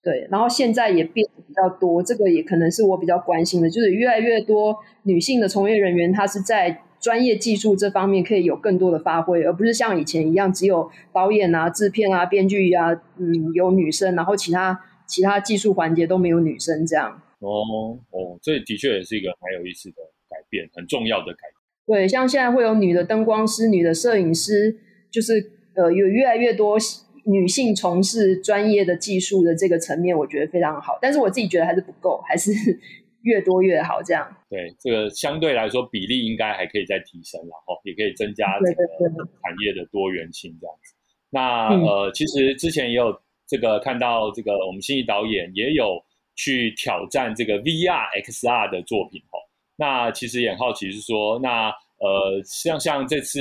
对。然后现在也变比较多，这个也可能是我比较关心的，就是越来越多女性的从业人员，她是在专业技术这方面可以有更多的发挥，而不是像以前一样只有导演啊、制片啊、编剧啊，嗯，有女生，然后其他其他技术环节都没有女生这样。哦哦，这的确也是一个蛮有意思的改变，很重要的改变。对，像现在会有女的灯光师、女的摄影师，就是呃，有越来越多女性从事专业的技术的这个层面，我觉得非常好。但是我自己觉得还是不够，还是 越多越好。这样对这个相对来说比例应该还可以再提升然后也可以增加这个产业的多元性这样子。那呃，其实之前也有这个看到这个我们新义导演也有。去挑战这个 VR XR 的作品哦，那其实也很好奇是说，那呃像像这次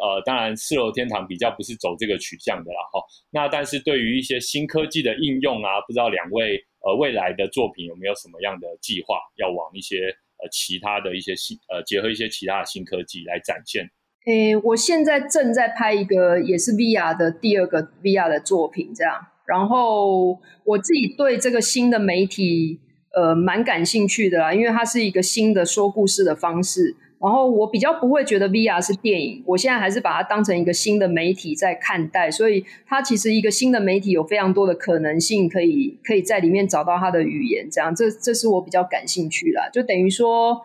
呃，当然四楼天堂比较不是走这个取向的啦哈，那但是对于一些新科技的应用啊，不知道两位呃未来的作品有没有什么样的计划，要往一些呃其他的一些新呃结合一些其他的新科技来展现？诶，我现在正在拍一个也是 VR 的第二个 VR 的作品，这样。然后我自己对这个新的媒体，呃，蛮感兴趣的啦，因为它是一个新的说故事的方式。然后我比较不会觉得 VR 是电影，我现在还是把它当成一个新的媒体在看待。所以它其实一个新的媒体有非常多的可能性，可以可以在里面找到它的语言。这样，这这是我比较感兴趣啦。就等于说，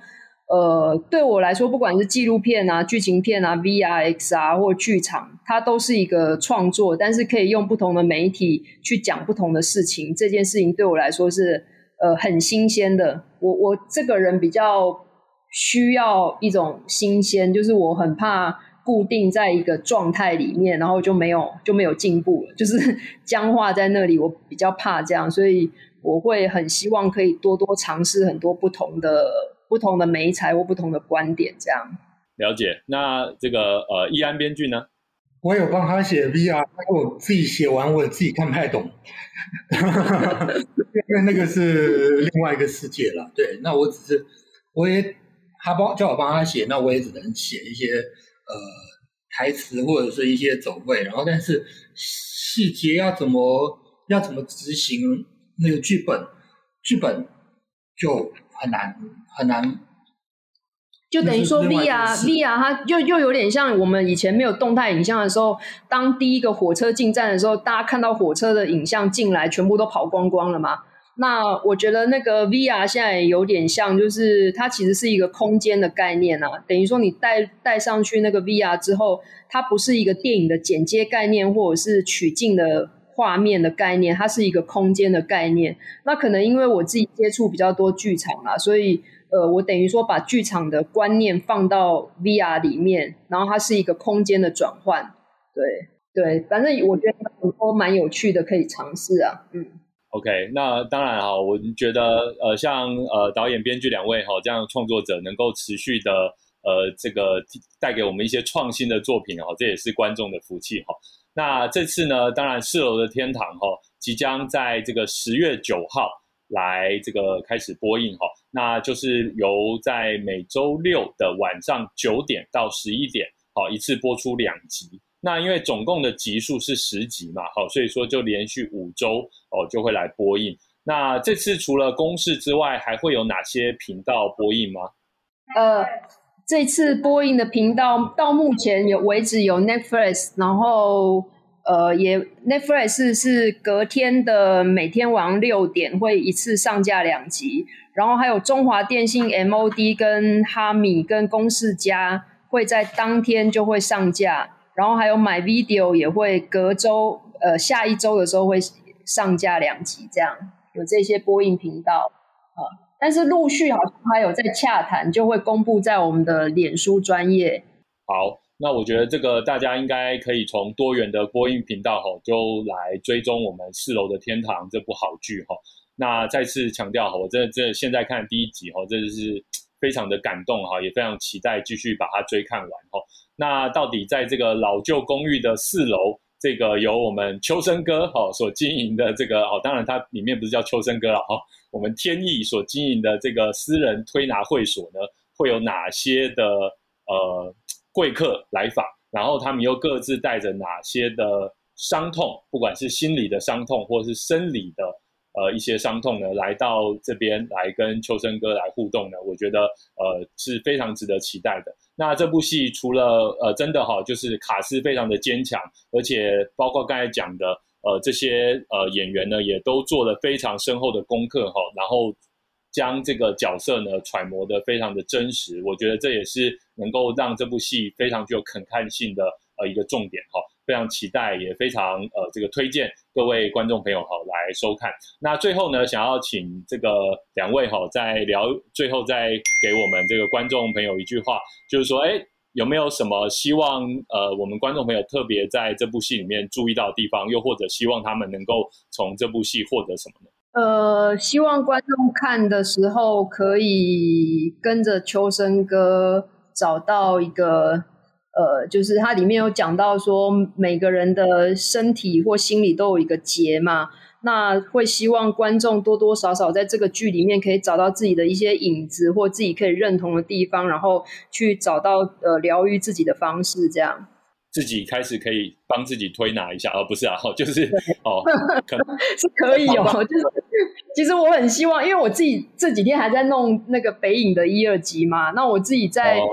呃，对我来说，不管是纪录片啊、剧情片啊、V R X 啊或剧场，它都是一个创作，但是可以用不同的媒体去讲不同的事情。这件事情对我来说是呃很新鲜的。我我这个人比较需要一种新鲜，就是我很怕固定在一个状态里面，然后就没有就没有进步了，就是 僵化在那里。我比较怕这样，所以我会很希望可以多多尝试很多不同的。不同的媒材或不同的观点，这样了解。那这个呃，易安编剧呢？我有帮他写 VR，但我自己写完，我自己看不太懂，因为那个是另外一个世界了。对，那我只是我也他帮叫我帮他写，那我也只能写一些呃台词或者是一些走位，然后但是细节要怎么要怎么执行那个剧本，剧本就很难。很难，就等于说 V R V R，它又又有点像我们以前没有动态影像的时候，当第一个火车进站的时候，大家看到火车的影像进来，全部都跑光光了嘛？那我觉得那个 V R 现在有点像，就是它其实是一个空间的概念啊。等于说你带带上去那个 V R 之后，它不是一个电影的剪接概念，或者是取景的画面的概念，它是一个空间的概念。那可能因为我自己接触比较多剧场啊，所以。呃，我等于说把剧场的观念放到 VR 里面，然后它是一个空间的转换，对对，反正我觉得很多蛮有趣的，可以尝试啊。嗯，OK，那当然哈，我觉得呃，像呃导演、编剧两位哈这样创作者能够持续的呃这个带给我们一些创新的作品哈，这也是观众的福气哈。那这次呢，当然四楼的天堂哈即将在这个十月九号。来这个开始播映哈，那就是由在每周六的晚上九点到十一点，好一次播出两集。那因为总共的集数是十集嘛，好，所以说就连续五周哦就会来播映。那这次除了公视之外，还会有哪些频道播映吗？呃，这次播映的频道到目前有为止有 Netflix，然后。呃，也 Netflix 是隔天的每天晚上六点会一次上架两集，然后还有中华电信 MOD 跟哈米跟公式家会在当天就会上架，然后还有买 Video 也会隔周呃下一周的时候会上架两集，这样有这些播映频道啊，但是陆续好像还有在洽谈，就会公布在我们的脸书专业。好。那我觉得这个大家应该可以从多元的播音频道哈，就来追踪我们四楼的天堂这部好剧哈。那再次强调哈，我这这现在看第一集哈，真的是非常的感动哈，也非常期待继续把它追看完哈。那到底在这个老旧公寓的四楼，这个由我们秋生哥哈所经营的这个哦，当然它里面不是叫秋生哥了哈，我们天意所经营的这个私人推拿会所呢，会有哪些的呃？贵客来访，然后他们又各自带着哪些的伤痛，不管是心理的伤痛，或是生理的呃一些伤痛呢，来到这边来跟秋生哥来互动呢？我觉得呃是非常值得期待的。那这部戏除了呃真的哈，就是卡斯非常的坚强，而且包括刚才讲的呃这些呃演员呢，也都做了非常深厚的功课哈，然后。将这个角色呢揣摩的非常的真实，我觉得这也是能够让这部戏非常具有肯看性的呃一个重点哈，非常期待，也非常呃这个推荐各位观众朋友哈来收看。那最后呢，想要请这个两位哈再聊，最后再给我们这个观众朋友一句话，就是说，哎，有没有什么希望呃我们观众朋友特别在这部戏里面注意到的地方，又或者希望他们能够从这部戏获得什么呢？呃，希望观众看的时候可以跟着秋生哥找到一个，呃，就是它里面有讲到说每个人的身体或心理都有一个结嘛，那会希望观众多多少少在这个剧里面可以找到自己的一些影子或自己可以认同的地方，然后去找到呃疗愈自己的方式，这样。自己开始可以帮自己推拿一下，而不是啊，就是哦，是可以哦，就是其实我很希望，因为我自己这几天还在弄那个北影的一二集嘛，那我自己在看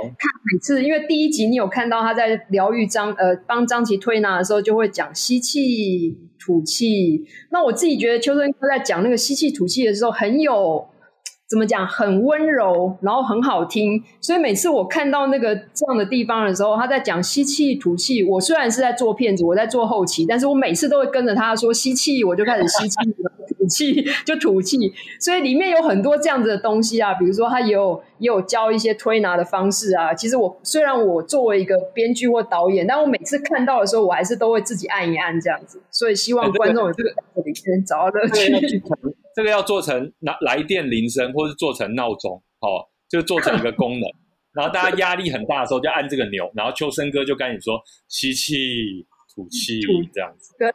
每次，因为第一集你有看到他在疗愈张呃帮张琪推拿的时候，就会讲吸气吐气，那我自己觉得秋生哥在讲那个吸气吐气的时候很有怎么讲，很温柔，然后很好听。所以每次我看到那个这样的地方的时候，他在讲吸气吐气。我虽然是在做片子，我在做后期，但是我每次都会跟着他说吸气，我就开始吸气。吐气 就吐气，所以里面有很多这样子的东西啊，比如说他也有也有教一些推拿的方式啊。其实我虽然我作为一个编剧或导演，但我每次看到的时候，我还是都会自己按一按这样子。所以希望观众这个里面找到乐趣。这个要做成来来电铃声，或是做成闹钟，好，就做成一个功能。然后大家压力很大的时候，就按这个钮，然后秋生哥就跟你说吸气。吐气这样子，对，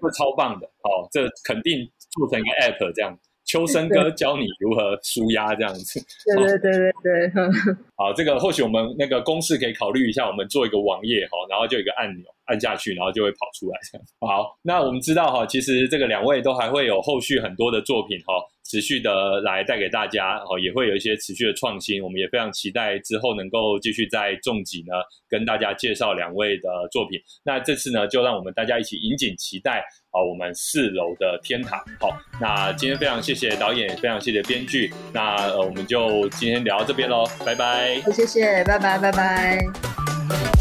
会超棒的哦！这肯定做成一个 app 这样，秋生哥教你如何舒压这样子。对对对对对。好，这个或许我们那个公式可以考虑一下，我们做一个网页哈，然后就一个按钮按下去，然后就会跑出来这样。好，那我们知道哈，其实这个两位都还会有后续很多的作品哈。持续的来带给大家，哦，也会有一些持续的创新，我们也非常期待之后能够继续在重疾呢跟大家介绍两位的作品。那这次呢，就让我们大家一起引颈期待啊，我们四楼的天堂。好，那今天非常谢谢导演，非常谢谢编剧，那，我们就今天聊到这边喽，拜拜。谢谢，拜拜，拜拜。